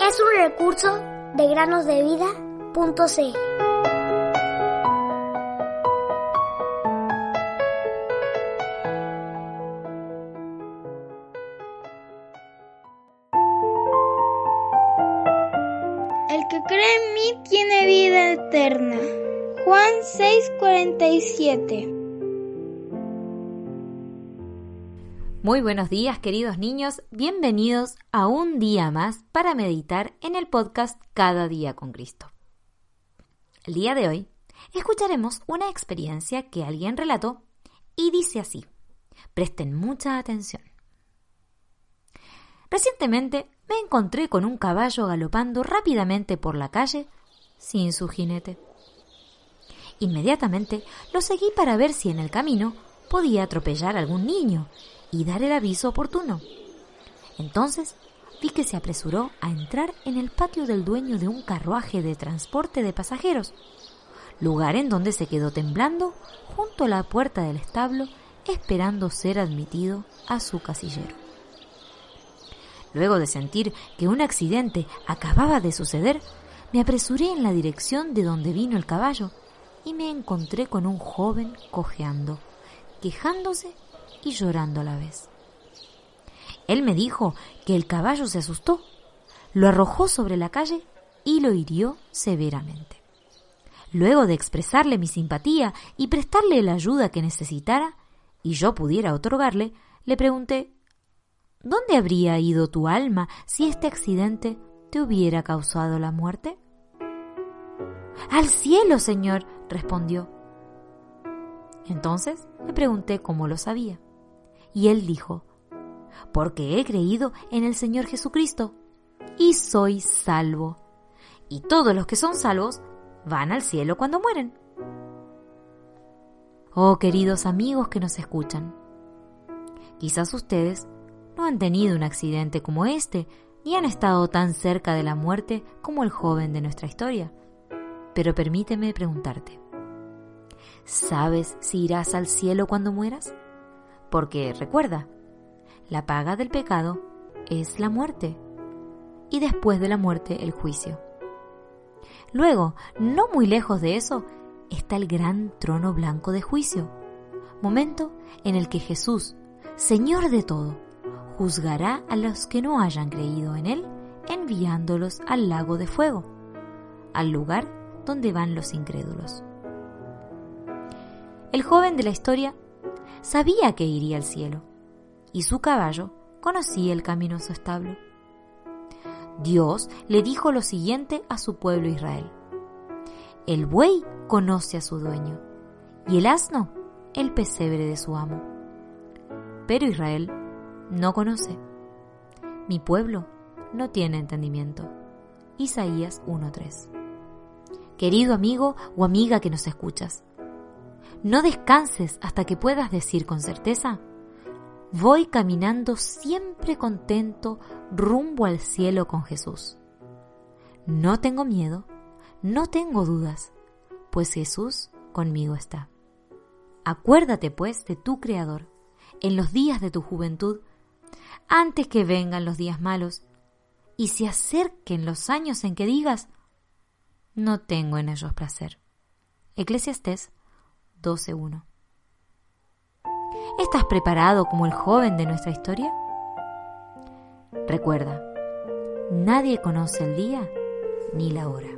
Es un recurso de granosdevida.cl. El que cree en mí tiene vida eterna. Juan 6:47 Muy buenos días queridos niños, bienvenidos a un día más para meditar en el podcast Cada día con Cristo. El día de hoy escucharemos una experiencia que alguien relató y dice así. Presten mucha atención. Recientemente me encontré con un caballo galopando rápidamente por la calle sin su jinete. Inmediatamente lo seguí para ver si en el camino podía atropellar a algún niño y dar el aviso oportuno. Entonces vi que se apresuró a entrar en el patio del dueño de un carruaje de transporte de pasajeros, lugar en donde se quedó temblando junto a la puerta del establo esperando ser admitido a su casillero. Luego de sentir que un accidente acababa de suceder, me apresuré en la dirección de donde vino el caballo y me encontré con un joven cojeando, quejándose y llorando a la vez. Él me dijo que el caballo se asustó, lo arrojó sobre la calle y lo hirió severamente. Luego de expresarle mi simpatía y prestarle la ayuda que necesitara, y yo pudiera otorgarle, le pregunté ¿Dónde habría ido tu alma si este accidente te hubiera causado la muerte? Al cielo, señor, respondió. Entonces le pregunté cómo lo sabía. Y él dijo, porque he creído en el Señor Jesucristo y soy salvo. Y todos los que son salvos van al cielo cuando mueren. Oh queridos amigos que nos escuchan, quizás ustedes no han tenido un accidente como este, ni han estado tan cerca de la muerte como el joven de nuestra historia. Pero permíteme preguntarte, ¿sabes si irás al cielo cuando mueras? Porque recuerda, la paga del pecado es la muerte y después de la muerte el juicio. Luego, no muy lejos de eso, está el gran trono blanco de juicio, momento en el que Jesús, Señor de todo, juzgará a los que no hayan creído en Él, enviándolos al lago de fuego, al lugar donde van los incrédulos. El joven de la historia sabía que iría al cielo, y su caballo conocía el camino a su establo. Dios le dijo lo siguiente a su pueblo Israel. El buey conoce a su dueño, y el asno el pesebre de su amo. Pero Israel no conoce. Mi pueblo no tiene entendimiento. Isaías 1.3. Querido amigo o amiga que nos escuchas, no descanses hasta que puedas decir con certeza, voy caminando siempre contento rumbo al cielo con Jesús. No tengo miedo, no tengo dudas, pues Jesús conmigo está. Acuérdate pues de tu Creador en los días de tu juventud, antes que vengan los días malos y se acerquen los años en que digas, no tengo en ellos placer. Eclesiastés 12.1. ¿Estás preparado como el joven de nuestra historia? Recuerda, nadie conoce el día ni la hora.